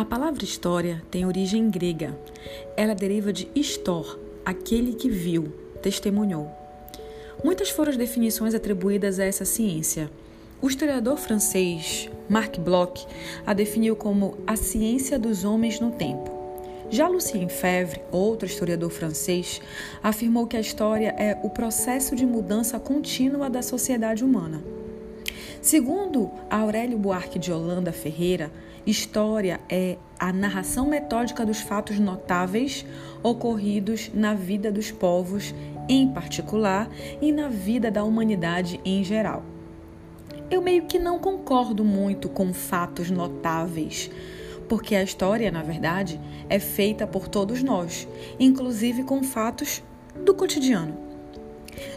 A palavra história tem origem grega. Ela deriva de histor, aquele que viu, testemunhou. Muitas foram as definições atribuídas a essa ciência. O historiador francês Marc Bloch a definiu como a ciência dos homens no tempo. Já Lucien Febvre, outro historiador francês, afirmou que a história é o processo de mudança contínua da sociedade humana. Segundo Aurélio Buarque de Holanda Ferreira, história é a narração metódica dos fatos notáveis ocorridos na vida dos povos em particular e na vida da humanidade em geral. Eu meio que não concordo muito com fatos notáveis, porque a história, na verdade, é feita por todos nós, inclusive com fatos do cotidiano.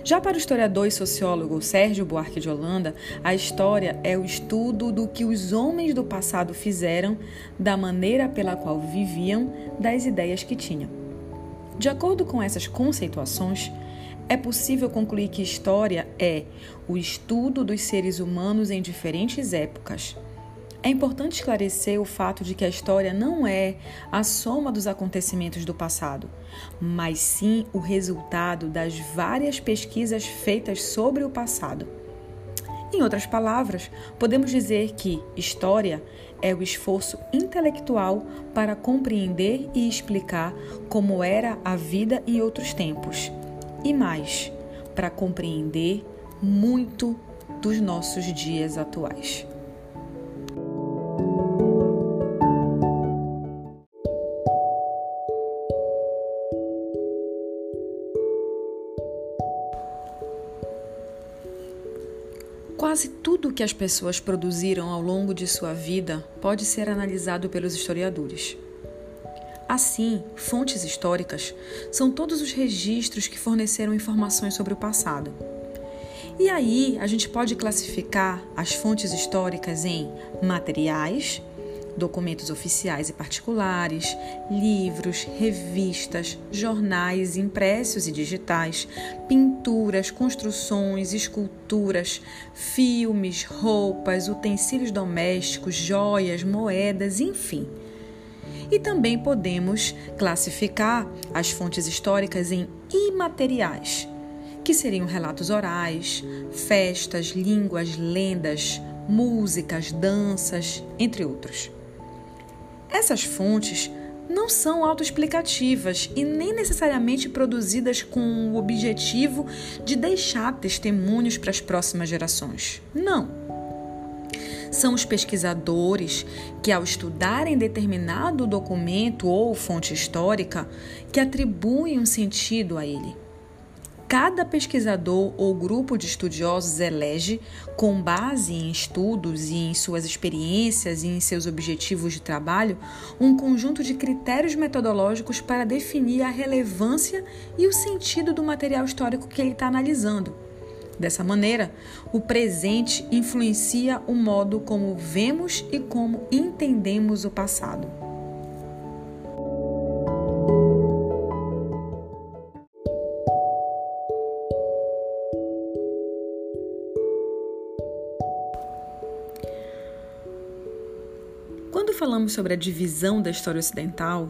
Já para o historiador e sociólogo Sérgio Buarque de Holanda, a história é o estudo do que os homens do passado fizeram, da maneira pela qual viviam, das ideias que tinham. De acordo com essas conceituações, é possível concluir que história é o estudo dos seres humanos em diferentes épocas, é importante esclarecer o fato de que a história não é a soma dos acontecimentos do passado, mas sim o resultado das várias pesquisas feitas sobre o passado. Em outras palavras, podemos dizer que história é o esforço intelectual para compreender e explicar como era a vida em outros tempos, e mais, para compreender muito dos nossos dias atuais. Quase tudo que as pessoas produziram ao longo de sua vida pode ser analisado pelos historiadores. Assim, fontes históricas são todos os registros que forneceram informações sobre o passado. E aí, a gente pode classificar as fontes históricas em materiais, documentos oficiais e particulares, livros, revistas, jornais impressos e digitais, pinturas, construções, esculturas, filmes, roupas, utensílios domésticos, joias, moedas, enfim. E também podemos classificar as fontes históricas em imateriais, que seriam relatos orais, festas, línguas, lendas, músicas, danças, entre outros. Essas fontes não são autoexplicativas e nem necessariamente produzidas com o objetivo de deixar testemunhos para as próximas gerações. Não. São os pesquisadores que, ao estudarem determinado documento ou fonte histórica, que atribuem um sentido a ele cada pesquisador ou grupo de estudiosos elege, com base em estudos e em suas experiências e em seus objetivos de trabalho, um conjunto de critérios metodológicos para definir a relevância e o sentido do material histórico que ele está analisando. Dessa maneira, o presente influencia o modo como vemos e como entendemos o passado. Falamos sobre a divisão da história ocidental,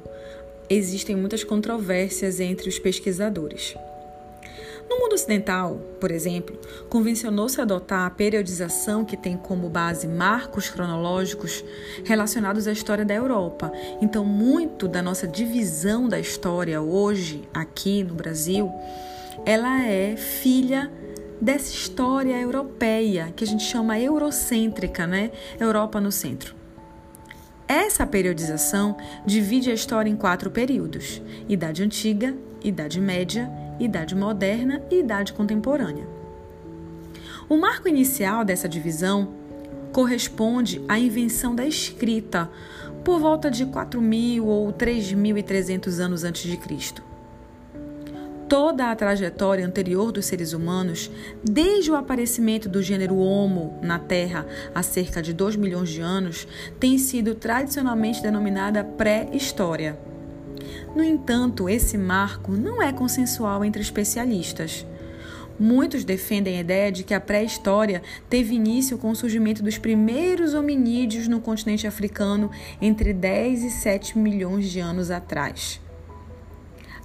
existem muitas controvérsias entre os pesquisadores. No mundo ocidental, por exemplo, convencionou-se adotar a periodização que tem como base marcos cronológicos relacionados à história da Europa. Então, muito da nossa divisão da história hoje, aqui no Brasil, ela é filha dessa história europeia que a gente chama eurocêntrica, né? Europa no centro. Essa periodização divide a história em quatro períodos: Idade Antiga, Idade Média, Idade Moderna e Idade Contemporânea. O marco inicial dessa divisão corresponde à invenção da escrita, por volta de 4.000 ou 3.300 anos antes de Cristo toda a trajetória anterior dos seres humanos, desde o aparecimento do gênero Homo na Terra há cerca de 2 milhões de anos, tem sido tradicionalmente denominada pré-história. No entanto, esse marco não é consensual entre especialistas. Muitos defendem a ideia de que a pré-história teve início com o surgimento dos primeiros hominídeos no continente africano entre 10 e 7 milhões de anos atrás.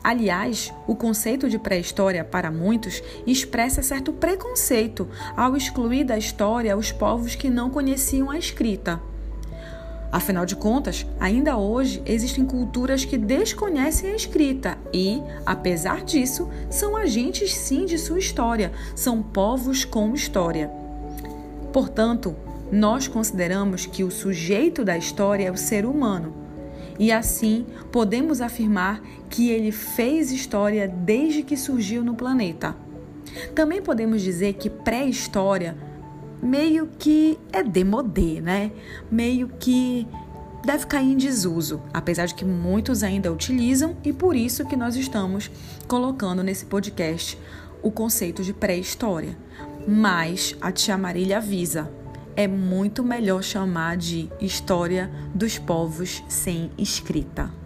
Aliás, o conceito de pré-história, para muitos, expressa certo preconceito ao excluir da história os povos que não conheciam a escrita. Afinal de contas, ainda hoje existem culturas que desconhecem a escrita e, apesar disso, são agentes sim de sua história, são povos com história. Portanto, nós consideramos que o sujeito da história é o ser humano. E assim, podemos afirmar que ele fez história desde que surgiu no planeta. Também podemos dizer que pré-história meio que é demodê, né? Meio que deve cair em desuso, apesar de que muitos ainda utilizam e por isso que nós estamos colocando nesse podcast o conceito de pré-história. Mas a tia Marília avisa, é muito melhor chamar de história dos povos sem escrita.